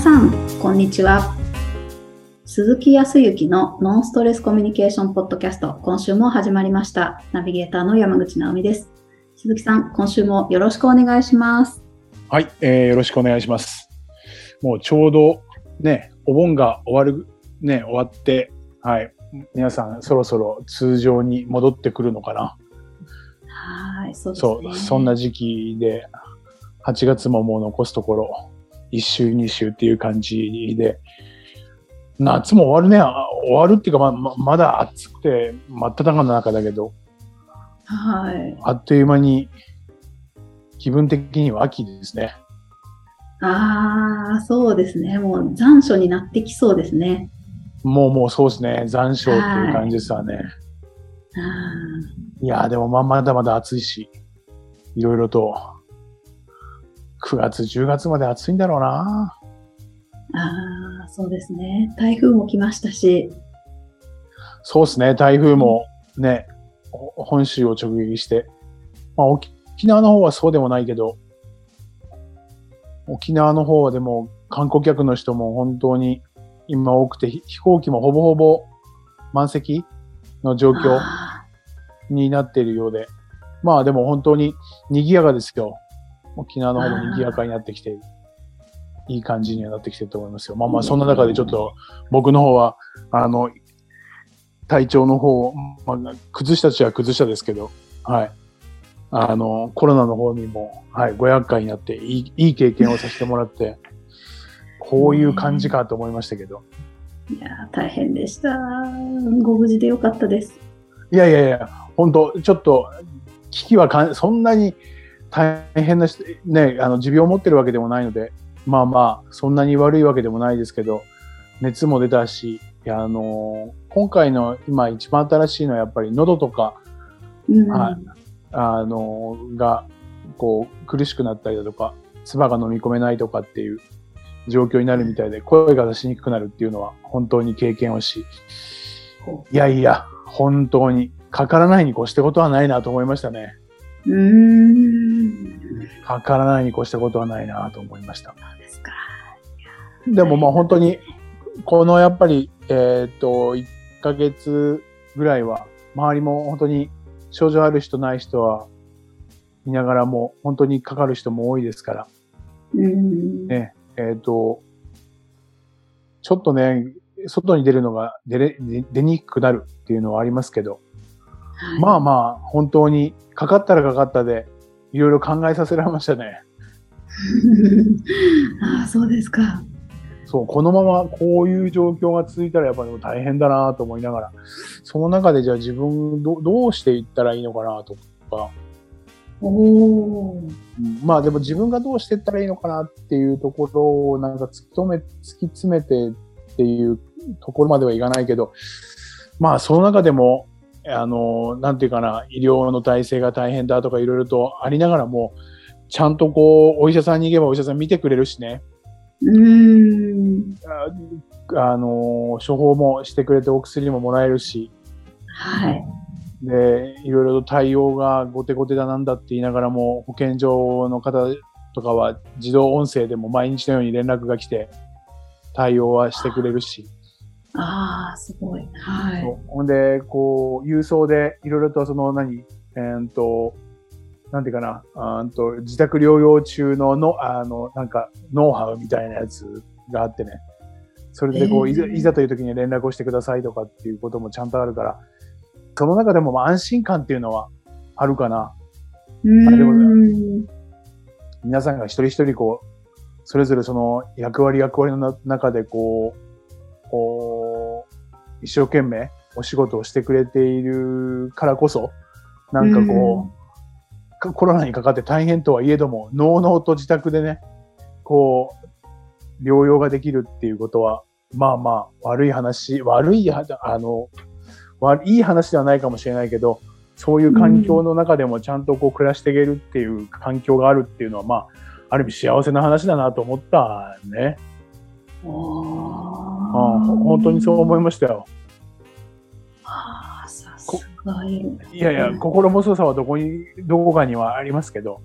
さん、こんにちは。鈴木康之のノンストレスコミュニケーションポッドキャスト、今週も始まりました。ナビゲーターの山口直美です。鈴木さん、今週もよろしくお願いします。はい、えー、よろしくお願いします。もうちょうどね、お盆が終わる、ね、終わって、はい、皆さんそろそろ通常に戻ってくるのかな。はい、そうですね。そう、そんな時期で、8月ももう残すところ、1週、2週っていう感じで、夏も終わるね、あ終わるっていうか、まままだ暑くて、真っ只中の中だけど、はい。あっという間に気分的には秋ですね。ああ、そうですね。もう残暑になってきそうですね。もうもうそうですね、残暑っていう感じですわね。あいやーでもまあまだまだ暑いし、いろいろと、9月、10月まで暑いんだろうな。ーあー、そうですね。台風も来ましたし、そうですね、台風もね、ほ本州を直撃して、まあ沖沖縄の方はそうでもないけど、沖縄の方はでも観光客の人も本当に今多くて、ひ飛行機もほぼほぼ満席の状況あになっているようで、まあでも本当に賑やかですよ。沖縄の方も賑やかになってきて、いい感じにはなってきてると思いますよ。まあまあそんな中でちょっと僕の方は、あの、体調の方、まあ、崩したちは崩したですけど、はい。あの、コロナの方にも、はい、ご厄介になって、いいいい経験をさせてもらって、こういう感じかと思いましたけど。ーいやー、大変でした。ご無事でよかったです。いやいやいや、本当ちょっと、危機はかんそんなに大変な人、ね、あの、持病を持ってるわけでもないので、まあまあ、そんなに悪いわけでもないですけど、熱も出たし、あの今回の今一番新しいのはやっぱり喉とか、うん、はいあのが、こう、苦しくなったりだとか、唾が飲み込めないとかっていう状況になるみたいで、声が出しにくくなるっていうのは本当に経験をし、いやいや、本当に、かからないに越したことはないなと思いましたね。うーん。かからないに越したことはないなと思いました。でもまあ本当に、このやっぱり、えっ、と、1ヶ月ぐらいは、周りも本当に症状ある人ない人は、見ながらも本当にかかる人も多いですから、うん。ね、えっ、と、ちょっとね、外に出るのが出れ出出にくくなるっていうのはありますけど、はい。まあまあ、本当にかかったらかかったで、いろいろ考えさせられましたね。ああ、そうですか。そう、このままこういう状況が続いたらやっぱり大変だなと思いながら、その中でじゃあ自分どどうしていったらいいのかなとか、おまあでも自分がどうしていったらいいのかなっていうところをなんか突き止め、突き詰めてっていうところまではいかないけど、まあその中でも、あの、なんていうかな、医療の体制が大変だとかいろいろとありながらも、ちゃんとこう、お医者さんに行けばお医者さん見てくれるしね、うーん。ああの、処方もしてくれてお薬ももらえるし、はい。で、いろいろと対応が後手後手だなんだって言いながらも、保健所の方とかは自動音声でも毎日のように連絡が来て、対応はしてくれるし、ああ、すごい。はい。ほんで、こう、郵送でいろいろとその何、えーっと、なんていうかな、あと自宅療養中のの、あの、なんか、ノウハウみたいなやつがあってね。それでこう、えーいざ、いざという時に連絡をしてくださいとかっていうこともちゃんとあるから、その中でもまあ安心感っていうのはあるかな。うーあでもん。皆さんが一人一人こう、それぞれその役割役割のな中でこう、こう、一生懸命お仕事をしてくれているからこそ、なんかこう、かコロナにかかって大変とはいえども、のうのうと自宅でね、こう、療養ができるっていうことは、まあまあ、悪い話、悪いは、あの、悪いい話ではないかもしれないけど、そういう環境の中でもちゃんとこう暮らしていけるっていう環境があるっていうのは、まあ、ある意味幸せな話だなと思ったね。おあ本当にそう思いましたよ。ああ、さすがいる。いやいや、心細さはどこに、どこかにはありますけど、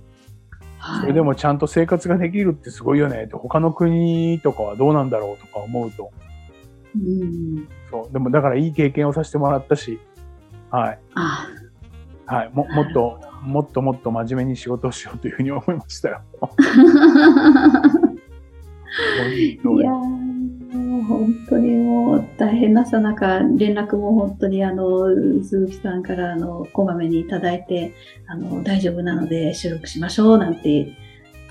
それでもちゃんと生活ができるってすごいよねって、他の国とかはどうなんだろうとか思うと。うん。そう。でもだからいい経験をさせてもらったし、はい。あはい。も、もっと、もっともっと真面目に仕事をしようというふうに思いましたよ。いやー本当にもう大変なさなか、連絡も本当にあの、鈴木さんからあの、こまめにいただいて、あの、大丈夫なので収録しましょうなんて、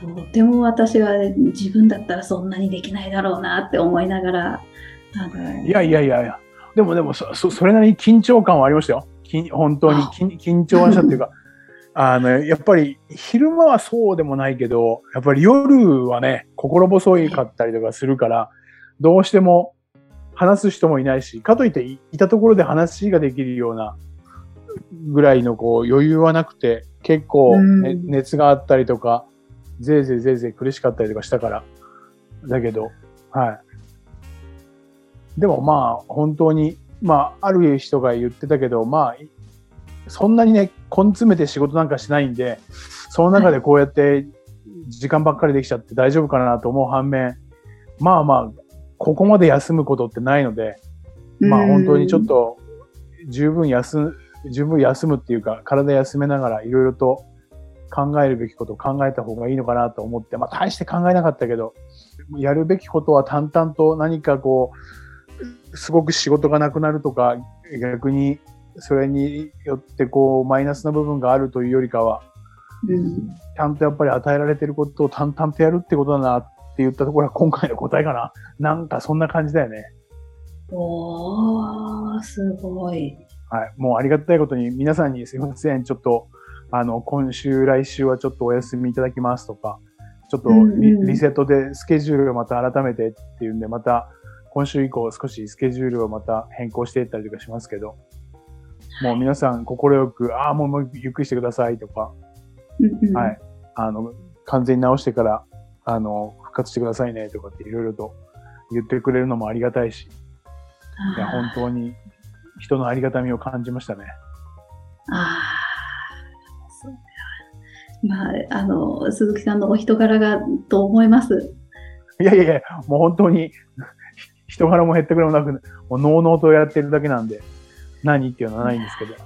とても私は自分だったらそんなにできないだろうなって思いながら、あの、いやいやいやいや。でもでもそ、そ、れなりに緊張感はありましたよ。本当に緊張はしたっていうか、あの、やっぱり昼間はそうでもないけど、やっぱり夜はね、心細いかったりとかするから、どうしても話す人もいないし、かといっていいたところで話ができるようなぐらいのこう余裕はなくて、結構、ねうん熱があったりとか、ぜいぜいぜいぜい苦しかったりとかしたから。だけど、はい。でもまあ、本当に、まあ、ある人が言ってたけど、まあ、そんなにね、根詰めて仕事なんかしないんで、その中でこうやって時間ばっかりできちゃって大丈夫かなと思う反面、まあまあ、ここまで休むことってないので、まあ本当にちょっと十分休、十分休むっていうか、体休めながらいろいろと考えるべきことを考えた方がいいのかなと思って、まあ大して考えなかったけど、やるべきことは淡々と何かこう、すごく仕事がなくなるとか、逆にそれによってこう、マイナスな部分があるというよりかは、うん、ちゃんとやっぱり与えられてることを淡々とやるってことだなって言ったところが今回の答えかな。なんかそんな感じだよね。おー、すごい。はい。もうありがたいことに皆さんにすいません。ちょっと、あの、今週、来週はちょっとお休みいただきますとか、ちょっとリ,、うんうんリセットでスケジュールをまた改めてっていうんで、また今週以降少しスケジュールをまた変更していったりとかしますけど、もう皆さん心よく、ああ、もうもうゆっくりしてくださいとか、うんうんはい。あの、完全に直してから、あの、復活してくださいねとかっていろいろと言ってくれるのもありがたいし、いや、本当に人のありがたみを感じましたね。ああ、そうだ。まあ、あの、鈴木さんのお人柄がと思います。いやいやいや、もう本当に人柄も減ってくれもなく、もうのうのうとやってるだけなんで、何っていうのはないんですけど。い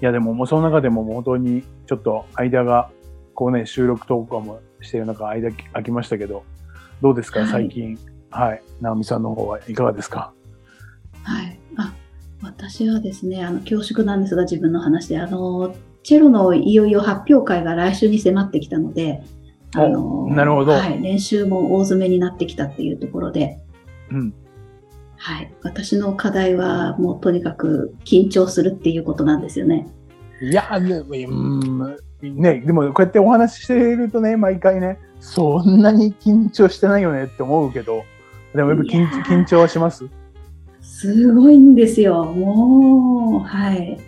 や、でももうその中でも本当にちょっと間が、こうね、収録とかもしてる中、間空きましたけど、どうですか、はい最近？はい。直美さんの方はいかがですか？はい。あ、私はですね、あの、恐縮なんですが、自分の話で、あの、チェロのいよいよ発表会が来週に迫ってきたので、あの、おなるほどはい、練習も大詰めになってきたっていうところで、うん。はい。私の課題は、もうとにかく緊張するっていうことなんですよね。いや、でも、うん、ね、でもこうやってお話ししてるとね、毎回ね、そんなに緊張してないよねって思うけど、でもやっぱ緊緊張はします？すごいんですよ。もう、はい。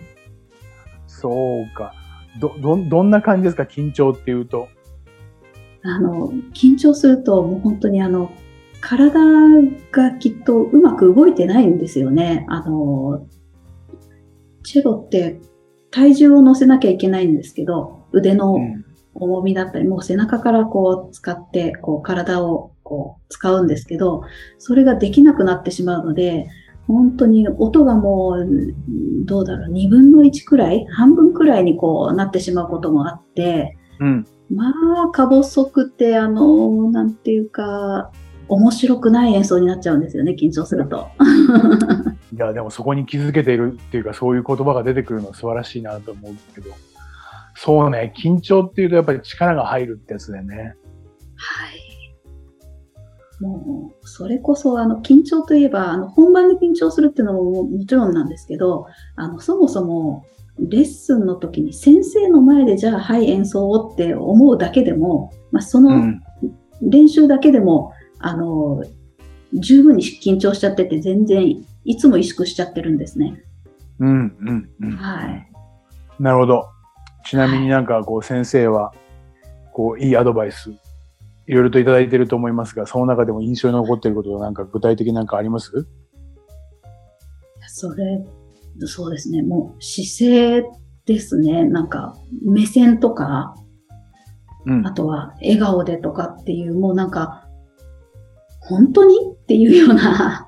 そうか。ど、ど、どんな感じですか緊張っていうと？あの、緊張すると、もう本当にあの、体がきっとうまく動いてないんですよね。あの、チェロって体重を乗せなきゃいけないんですけど、腕のうん重みだったり、もう背中からこう使って、こう体をこう使うんですけど、それができなくなってしまうので、本当に音がもう、うんどうだろう、2分の1くらい、半分くらいにこうなってしまうこともあって、うん。まあ、か細くて、あの、なんていうか、面白くない演奏になっちゃうんですよね、緊張すると。いや、でもそこに気づけているっていうか、そういう言葉が出てくるのは素晴らしいなと思うけど。そうね、緊張っていうとやっぱり力が入るってやつだよね。はい。もう、それこそ、あの、緊張といえば、あの、本番で緊張するっていうのもももちろんなんですけど、あの、そもそも、レッスンの時に先生の前でじゃあ、はい、演奏をって思うだけでも、まあ、そうのん。練習だけでも、あの、十分に緊張しちゃってて、全然、いつも萎縮しちゃってるんですね。うん、うん、うん。はい。なるほど。ちなみになんかこう先生は、こういいアドバイス、いろいろといただいていると思いますが、その中でも印象に残っていることはなんか具体的になんかあります？それ、そうですね。もう姿勢ですね。なんか目線とか、うんあとは笑顔でとかっていう、もうなんか、本当に？っていうような、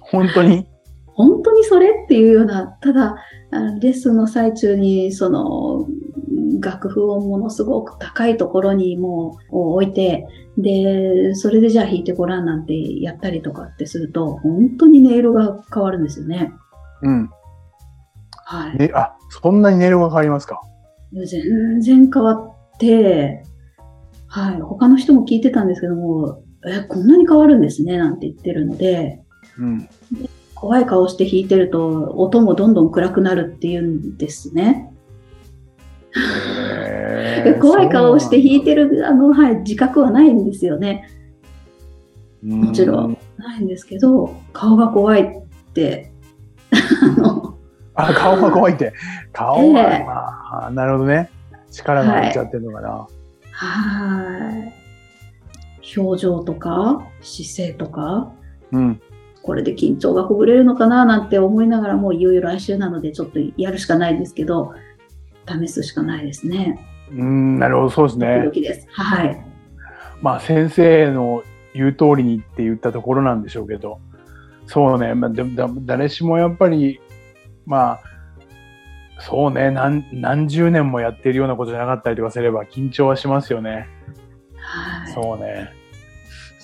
本当に？本当にそれ？っていうような、ただ、あレッスンの最中に、その、楽譜をものすごく高いところにもう置いて、で、それでじゃあ弾いてごらんなんてやったりとかってすると、本当に音色が変わるんですよね。うん。はい。ね、あ、そんなに音色が変わりますか？全然変わって、はい。他の人も聞いてたんですけども、え、こんなに変わるんですね、なんて言ってるので、うん。怖い顔して弾いてると、音もどんどん暗くなるっていうんですね。へーで 怖い顔をして弾いてる、あの、はい、自覚はないんですよね。もちろん。ないんですけど、顔が怖いって、あ顔が怖いって。顔は、ええまあ、なるほどね。力が入っちゃってるのかな。はい。表情とか、姿勢とか、うん。これで緊張がほぐれるのかななんて思いながらもういよいよ来週なのでちょっとやるしかないですけど、試すしかないですね。うん、なるほど、そうですねド。キです。はい。まあ、先生の言う通りにって言ったところなんでしょうけど、そうね、まあ、でもだ誰しもやっぱり、まあ、そうね何、何十年もやってるようなことじゃなかったりとかすれば緊張はしますよね。はい。そうね。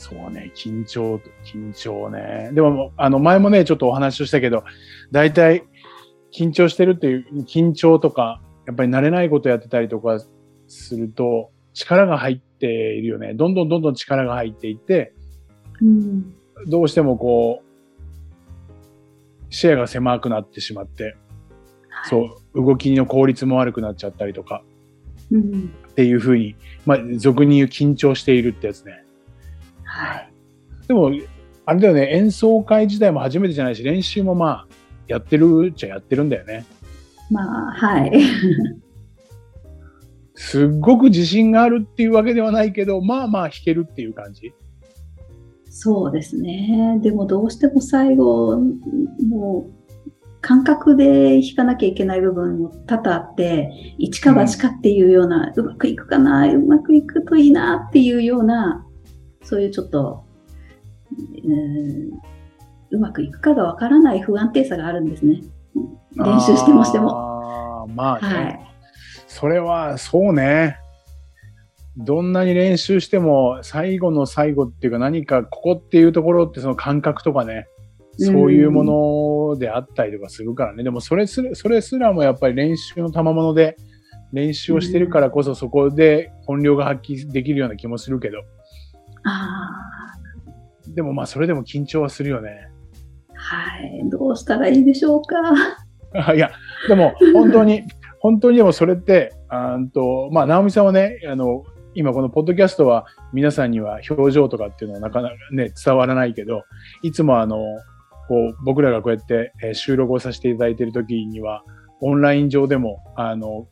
そうね、緊張、緊張ね。でも、あの、前もね、ちょっとお話をしたけど、大体、緊張してるっていう、緊張とか、やっぱり慣れないことやってたりとかすると、力が入っているよね。どんどんどんどん力が入っていって、うん。どうしてもこう、視野が狭くなってしまって、はい。そう、動きの効率も悪くなっちゃったりとか、うん。っていうふうに、まあ、俗に言う緊張しているってやつね。はい。でも、あれだよね、演奏会自体も初めてじゃないし、練習もまあ、やってるっちゃやってるんだよね。まあ、はい。すっごく自信があるっていうわけではないけど、まあまあ弾けるっていう感じ。そうですね。でもどうしても最後、もう、感覚で弾かなきゃいけない部分も多々あって、一か八かっていうような、うまくいくかな、うまくいくといいなっていうような、そういうちょっと、うんうまくいくかがわからない不安定さがあるんですね。練習してもしても。あーまあね、はい。それはそうね。どんなに練習しても最後の最後っていうか何かここっていうところってその感覚とかね、そういうものであったりとかするからね。でもそれすら、それすらもやっぱり練習の賜物で練習をしてるからこそそこで本領が発揮できるような気もするけど。あでもまあそれでも緊張はするよね。あ、はい。どうしたらいいでしょうか。あ いや、でも本当に、本当にでもそれって、あと、まあ、直美さんはね、あの、今このポッドキャストは皆さんには表情とかっていうのはなかなかね、伝わらないけど、いつもあの、こう、僕らがこうやってえー収録をさせていただいている時には、オンライン上でも、あの、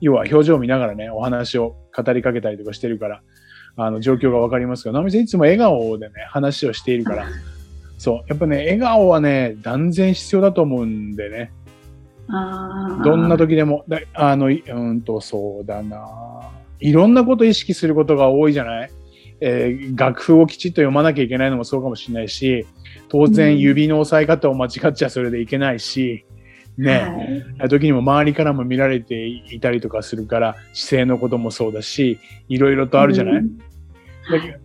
要は表情を見ながらね、お話を語りかけたりとかしてるから、あの、状況がわかりますが、直美さんいつも笑顔でね、話をしているから、そう、やっぱね、笑顔はね、断然必要だと思うんでね。どんな時でも、だあの、いうんと、そうだな。いろんなこと意識することが多いじゃない？えー楽譜をきちっと読まなきゃいけないのもそうかもしれないし、当うん。然指の押さえ方を間違っちゃそれでいけないし、ね、はい。時にも周りからも見られていたりとかするから、姿勢のこともそうだし、いろいろとあるじゃない、うんだけ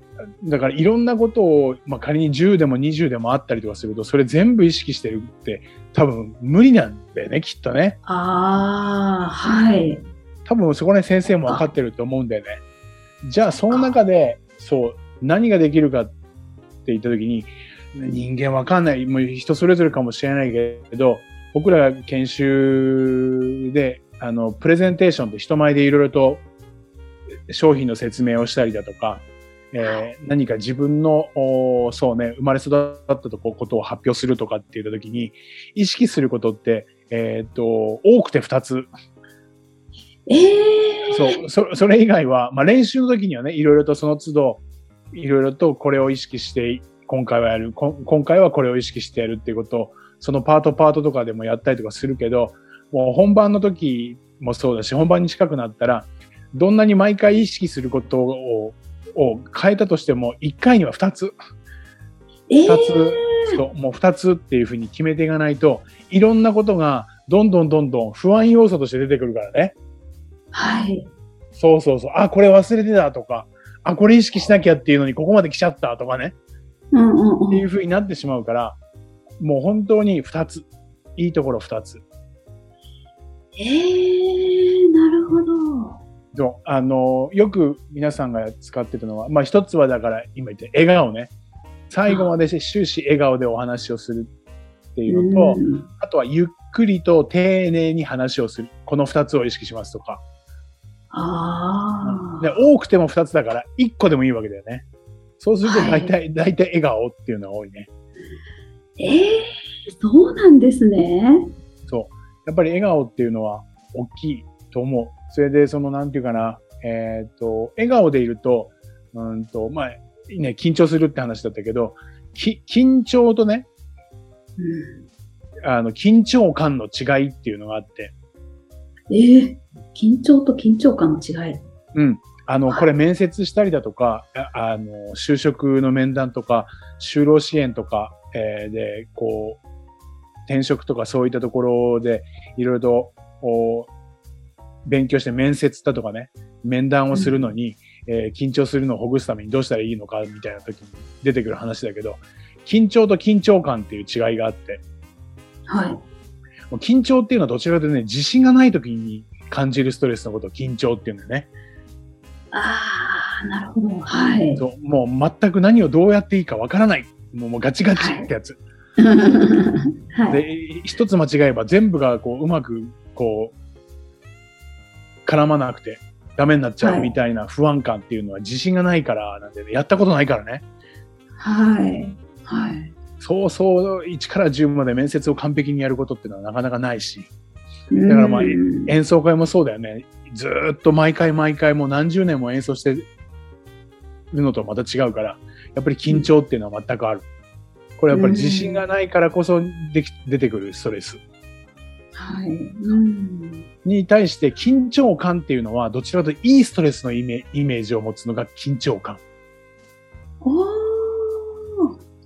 だからいろんなことを、まあ、仮に10でも20でもあったりとかすると、それ全部意識してるって多分無理なんだよね、きっとね。ああ、はい。多分そこね先生も分かってると思うんだよね。じゃあその中でそう何ができるかって言った時に人間わかんないもう人それぞれかもしれないけど僕らが研修であのプレゼンテーションで人前でいろいろと商品の説明をしたりだとか、えー何か自分のおそうね生まれ育ったとこことを発表するとかって言った時に意識することってえーっと多くて2つ。ええそう、そそれ以外は、まあ、練習の時にはね、いろいろとその都度、いろいろとこれを意識して、今回はやる、こん今回はこれを意識してやるっていうことを、そのパートパートとかでもやったりとかするけど、もう本番の時もそうだし、本番に近くなったら、どんなに毎回意識することをを変えたとしても、1回には2つ。えー2つ、そう、もう2つっていうふうに決めていかないと、いろんなことがどんどんどんどん不安要素として出てくるからね。はい。そうそうそう。あ、これ忘れてたとか、あ、これ意識しなきゃっていうのにここまで来ちゃったとかね。うんうんってうん。いうふうになってしまうから、もう本当に2つ。いいところ2つ。えー、なるほど。そう？あの、よく皆さんが使ってたのは、まあ一つはだから今言って笑顔ね。最後まで終始笑顔でお話をするっていうのと、うんあとはゆっくりと丁寧に話をする。この2つを意識しますとか。あで多くても2つだから1個でもいいわけだよね。そうすると大体、大体笑顔っていうのが多いね。ー。えー、そうなんですね。そう。やっぱり笑顔っていうのは大きいと思う。それで、その、なんていうかな、えっ、と、笑顔でいると、うんと、まあ、ね、緊張するって話だったけど、き緊張とね、うん、あの、緊張感の違いっていうのがあって、えー、緊張と緊張感の違い。うん。あの、はいこれ面接したりだとか、ああの、就職の面談とか、就労支援とか、えーで、こう、転職とかそういったところで、いろいろと、お勉強して面接だとかね、面談をするのに、えー緊張するのをほぐすためにどうしたらいいのかみたいな時に出てくる話だけど、緊張と緊張感っていう違いがあって、はい。もう緊張っていうのはどちらかというとね、自信がない時に感じるストレスのことを緊張っていうんだよね。ああ、なるほど。はい。もう全く何をどうやっていいかわからない。もうもうガチガチってやつ。はい。で、一つ間違えば全部がこううまくこう絡まなくてダメになっちゃはいうみたいな不安感っていうのは自信がないからなんで、ね、やったことないからね。はい。はい。そうそう1から10まで面接を完璧にやることっていうのはなかなかないし、だからまあうん演奏会もそうだよね。ずーっと毎回毎回もう何十年も演奏してるのとまた違うから、やっぱり緊張っていうのは全くある。これやっぱり自信がないからこそでき出てくるストレスはい。うん。に対して緊張感っていうのはどちらかといいいストレスのイメイメージを持つのが緊張感。おー。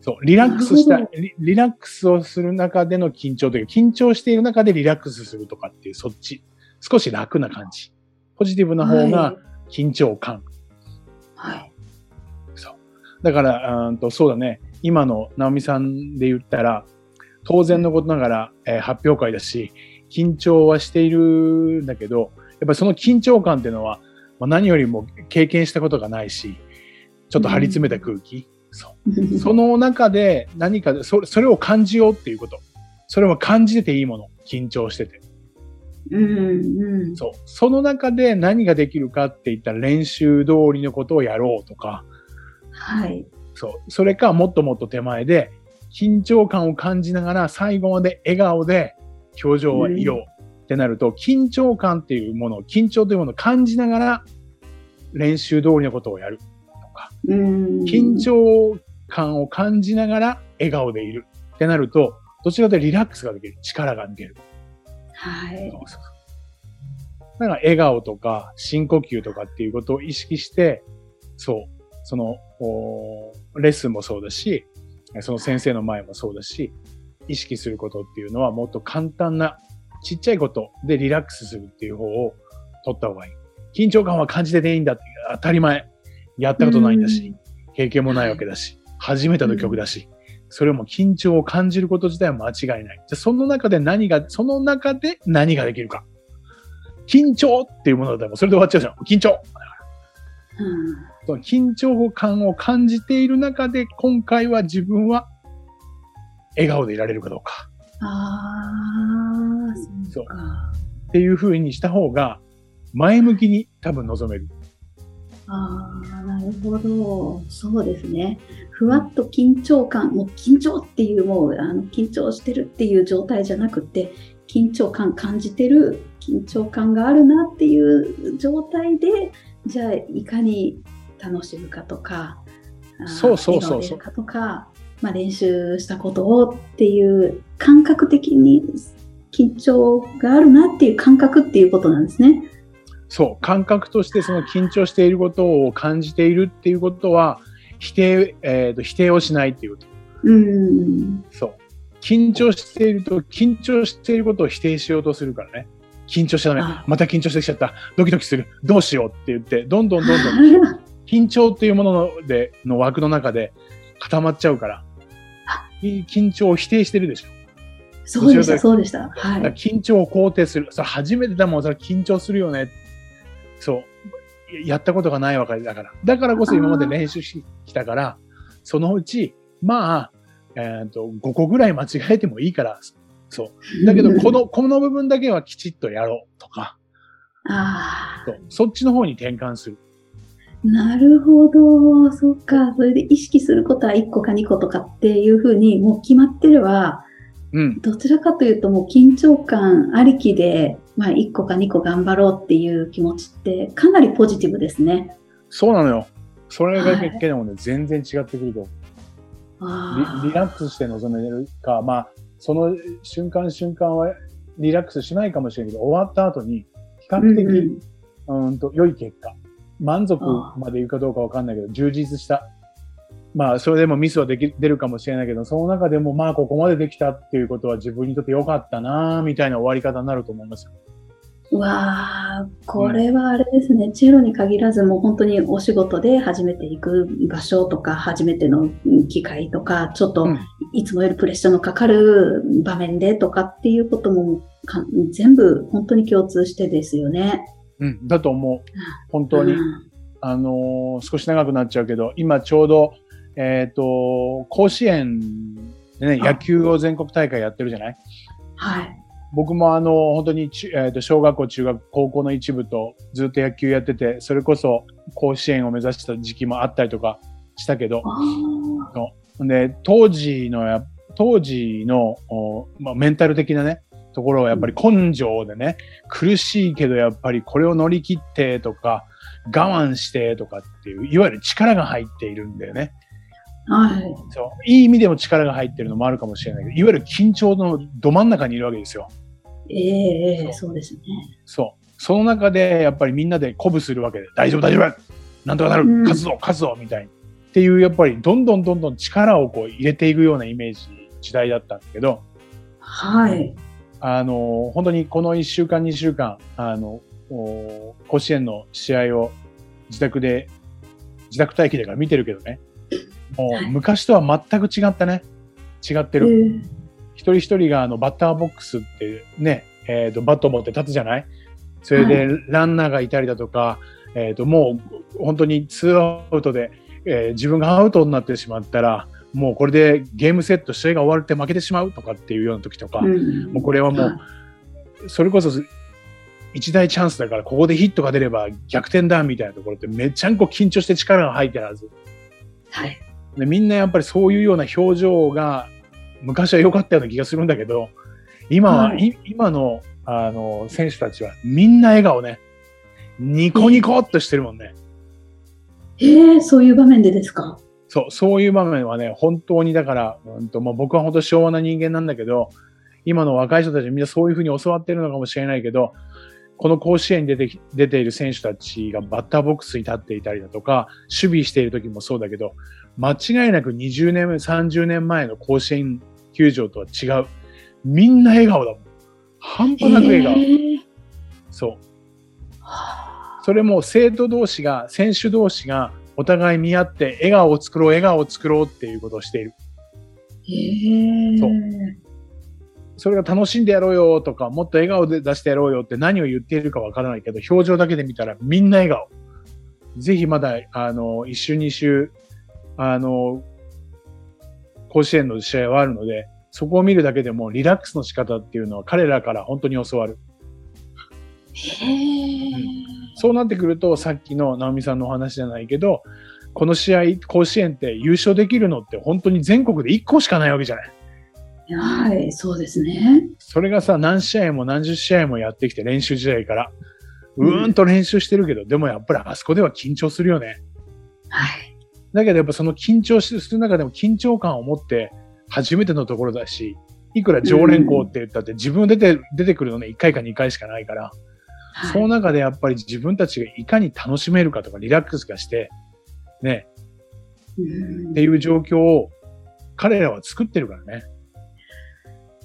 そう、リラックスしたリ、リラックスをする中での緊張というか、緊張している中でリラックスするとかっていう、そっち。少し楽な感じ。ポジティブな方はがい緊張感。はい。そう。だから、うーんとそうだね。今の直美さんで言ったら、当然のことながら、えー発表会だし、緊張はしているんだけど、やっぱりその緊張感っていうのは、まあ、何よりも経験したことがないし、ちょっと張り詰めた空気。そう。その中で何かでそれ、それを感じようっていうこと。それは感じてていいもの。緊張してて。うんうん。そう。その中で何ができるかって言ったら練習通りのことをやろうとか、はい。そう。それかもっともっと手前で、緊張感を感じながら最後まで笑顔で表情はいようってなると、緊張感っていうものを、緊張というものを感じながら練習通りのことをやるとか、うん。緊張感を感じながら笑顔でいるってなると、どちらかというとリラックスができる？力が抜ける。はい。そうそうだから笑顔とか深呼吸とかっていうことを意識して、そう、その、おレッスンもそうだし、その先生の前もそうだし、意識することっていうのはもっと簡単なちっちゃいことでリラックスするっていう方を取った方がいい。緊張感は感じてていいんだって当たり前。やったことないんだし、経験もないわけだし、初めての曲だし、それも緊張を感じること自体は間違いない。じゃあその中で何が、その中で何ができるか。緊張っていうものだったらもうそれで終わっちゃうじゃん。緊張うんその緊張感を感じている中で、今回は自分は笑顔でいられるかどうか。ああ、そそううか。っていう風にした方が、前向きに多分望める。ああ、なるほど。そうですね。ふわっと緊張感、もう緊張っていう、もうあの緊張してるっていう状態じゃなくて、緊張感感じてる、緊張感があるなっていう状態で、じゃあいかに楽しむかとか、そうそうそうそうかとか、まあ、練習したことをっていう感覚的に緊張があるなっていう感覚っていうことなんですね。そう、感覚としてその緊張していることを感じているっていうことは、否定、えっ、と、否定をしないっていうこと。うん。そう。緊張していると、緊張していることを否定しようとするからね。緊張しちゃダメあ。また緊張してきちゃった。ドキドキする。どうしようって言って、どんどんどんどん 緊張っていうもののでの枠の中で固まっちゃうから緊張を否定してるでしょ。そうでした、そうでした。はい。緊張を肯定する。それ初めてだもん、それ緊張するよね。そう。やったことがないわけだから。だからこそ今まで練習してきたから、そのうち、まあ、えっ、と、5個ぐらい間違えてもいいから、そう。だけど、この、この部分だけはきちっとやろうとか、あそうそっちの方に転換する。あ、なるほど。そっか。それで意識することは1個か2個とかっていうふうに、もう決まってれば、うん。どちらかというともう緊張感ありきで、まあ1個か2個頑張ろうっていう気持ちってかなりポジティブですね。そうなのよ。それがはい結局でもね、全然違ってくるとリリラックスして臨めるか、まあ、その瞬間瞬間はリラックスしないかもしれないけど、終わった後に比較的、うんうん、と良い結果、満足までいくかどうかわかんないけど、充実した。まあ、それでもミスはでき出るかもしれないけど、その中でも、まあ、ここまでできたっていうことは自分にとって良かったな、みたいな終わり方になると思いますよ。うわあ、これはあれですね、チェロに限らずもう本当にお仕事で初めて行く場所とか、初めての機会とか、ちょっとうんいつもよりプレッシャーのかかる場面でとかっていうこともか全部本当に共通してですよね。うん、だと思う。本当に。うん。あのー少し長くなっちゃうけど、今ちょうど、えっ、と、甲子園でね、あ。野球を全国大会やってるじゃない？はい。僕もあの、本当にち、えーと小学校、中学、高校の一部とずっと野球やってて、それこそ甲子園を目指した時期もあったりとかしたけど、あで、当時のや、当時の、おまあ、メンタル的なね、ところはやっぱり根性でね、苦しいけどやっぱりこれを乗り切ってとか、我慢してとかっていう、いわゆる力が入っているんだよね。ーはい。そう。いい意味でも力が入ってるのもあるかもしれないけど、いわゆる緊張のど真ん中にいるわけですよ。ええええそうそうですね。そう。その中でやっぱりみんなで鼓舞するわけで、大丈夫大丈夫なんとかなる、うん勝つぞ勝つぞみたいに。っていうやっぱりどんどんどんどん力をこう入れていくようなイメージ、時代だったんだけど、はい。あの、本当にこの1週間2週間、あの、お甲子園の試合を自宅で、自宅待機でから見てるけどね、もはい。う昔とは全く違ったね。違ってえる。え一人一人があのバッターボックスってね、えっ、と、バットを持って立つじゃない？それでランナーがいたりだとか、えっ、と、もう本当にツーアウトで、えー自分がアウトになってしまったら、もうこれでゲームセット、試合が終わるって負けてしまうとかっていうような時とか、うんもうこれはもう、それこそ一大チャンスだから、ここでヒットが出れば逆転だみたいなところってめっちゃんこ緊張して力が入ってるはず。はい。でみんなやっぱりそういうような表情が昔は良かったような気がするんだけど、今は、はいい今のあの選手たちはみんな笑顔ね。ニコニコっとしてるもんね。ええそういう場面でですか？そう、そういう場面はね、本当にだから、うんとまあ、僕は本当昭和な人間なんだけど、今の若い人たちみんなそういうふうに教わってるのかもしれないけど、この甲子園に出てき出ている選手たちがバッターボックスに立っていたりだとか、守備している時もそうだけど、間違いなく20年目、30年前の甲子園球場とは違う。みんな笑顔だもん。半端なく笑顔。ええそう。はあそれも生徒同士が、選手同士がお互い見合って笑顔を作ろう、笑顔を作ろうっていうことをしている。ええそうそれが楽しんでやろうよとか、もっと笑顔で出してやろうよって何を言っているかわからないけど、表情だけで見たらみんな笑顔。ぜひまだ、あの、一週二週、あの、甲子園の試合はあるので、そこを見るだけでもリラックスの仕方っていうのは彼らから本当に教わる。へえそうなってくると、さっきの直美さんのお話じゃないけど、この試合、甲子園って優勝できるのって本当に全国で1個しかないわけじゃない。はい、そうですね。それがさ、何試合も何十試合もやってきて練習時代から、うーんと練習してるけど、でもやっぱりあそこでは緊張するよね。はい。だけどやっぱその緊張する中でも緊張感を持って初めてのところだし、いくら常連校って言ったって自分出て、出てくるのね、1回か2回しかないから、はいその中でやっぱり自分たちがいかに楽しめるかとかリラックスがして、ね、うんっていう状況を彼らは作ってるからね。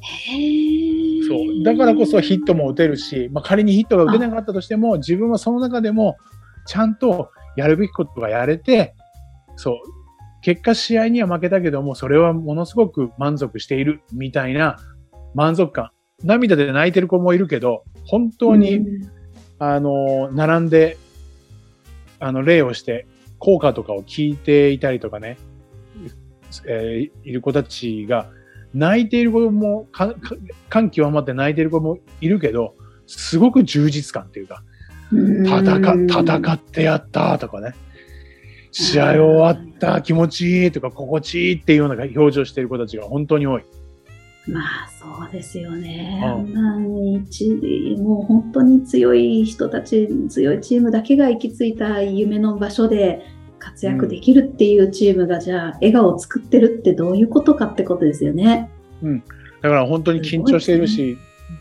へーそう。だからこそヒットも打てるし、まあ、仮にヒットが打てなかったとしても、自分はその中でもちゃんとやるべきことがやれて、そう。結果試合には負けたけども、それはものすごく満足しているみたいな満足感。涙で泣いてる子もいるけど、本当に、うんあの、並んで、あの、礼をして、効果とかを聞いていたりとかね、えーいる子たちが、泣いている子も、感極まって泣いている子もいるけど、すごく充実感っていうか、戦、戦ってやったとかね、試合終わった気持ちいいとか心地いいっていうような表情している子たちが本当に多い。まあそうですよね。うん。あもう本当に強い人たち、強いチームだけが行き着いた夢の場所で活躍できるっていうチームが、じゃあ笑顔を作ってるってどういうことかってことですよね。だから本当に緊張しているし、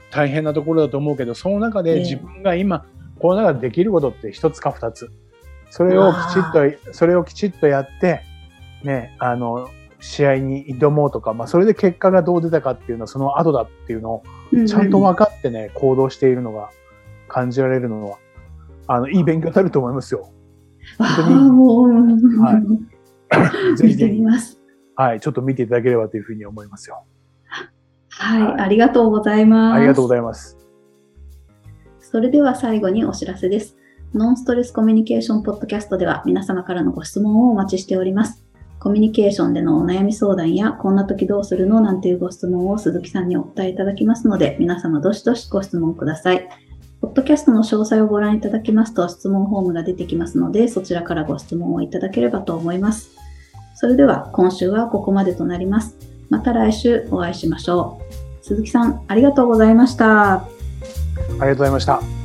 大変なところだと思うけど、その中でええ。自分が今、この中でできることって一つか二つ。それをきちっと、それをきちっとやって、ね、あの、試合に挑もうとか、まあ、それで結果がどう出たかっていうのはその後だっていうのを、ちゃんと分かってね、行動しているのが感じられるのは、あの、いい勉強になると思いますよ。ああ、当にはぜ見てひぜひ。はい、ちょっと見ていただければというふうに思いますよ。はい、はいありがとうございます。ありがとうございます。それでは最後にお知らせです。ノンストレスコミュニケーションポッドキャストでは皆様からのご質問をお待ちしております。コミュニケーションでのお悩み相談や、こんな時どうするのなんていうご質問を鈴木さんにお答えいただきますので、皆様どしどしご質問ください。ポッドキャストの詳細をご覧いただきますと質問フォームが出てきますので、そちらからご質問をいただければと思います。それでは今週はここまでとなります。また来週お会いしましょう。鈴木さん、ありがとうございました。ありがとうございました。